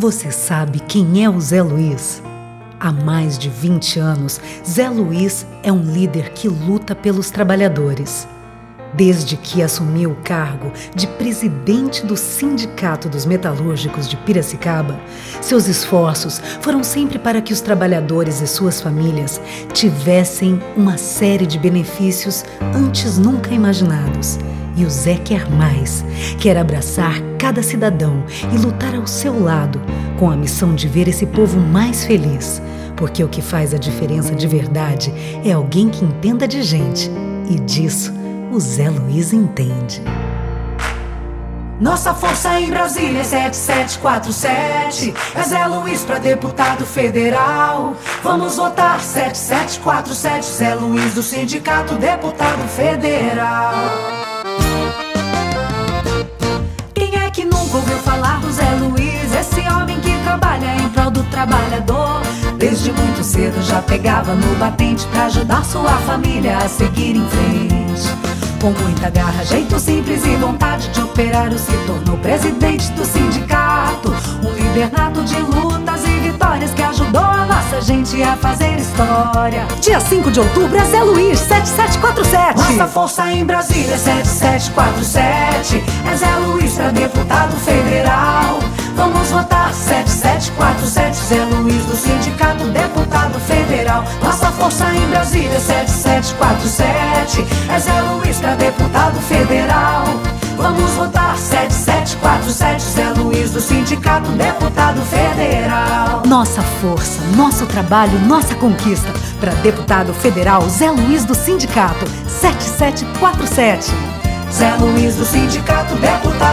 Você sabe quem é o Zé Luiz? Há mais de 20 anos, Zé Luiz é um líder que luta pelos trabalhadores. Desde que assumiu o cargo de presidente do Sindicato dos Metalúrgicos de Piracicaba, seus esforços foram sempre para que os trabalhadores e suas famílias tivessem uma série de benefícios antes nunca imaginados e o Zé quer mais. Quer abraçar cada cidadão e lutar ao seu lado, com a missão de ver esse povo mais feliz. Porque o que faz a diferença de verdade é alguém que entenda de gente. E disso o Zé Luiz entende. Nossa força em Brasília é 7747. É Zé Luiz para deputado federal. Vamos votar 7747. Zé Luiz do Sindicato Deputado Federal. Trabalhador. Desde muito cedo já pegava no batente pra ajudar sua família a seguir em frente. Com muita garra, jeito simples e vontade de operário, se tornou presidente do sindicato. Um líder nato de lutas e vitórias que ajudou a nossa gente a fazer história. Dia 5 de outubro é Zé Luiz, 7747. Nossa força em Brasília é 7747. É Zé Luiz pra deputado federal. Vamos votar 7747 Zé Luiz do Sindicato Deputado Federal Nossa força em Brasília 7747 É Zé Luiz pra deputado federal Do Sindicato Deputado Federal. Nossa força, nosso trabalho, nossa conquista. Para deputado federal Zé Luiz do Sindicato 7747 Zé Luiz do Sindicato Deputado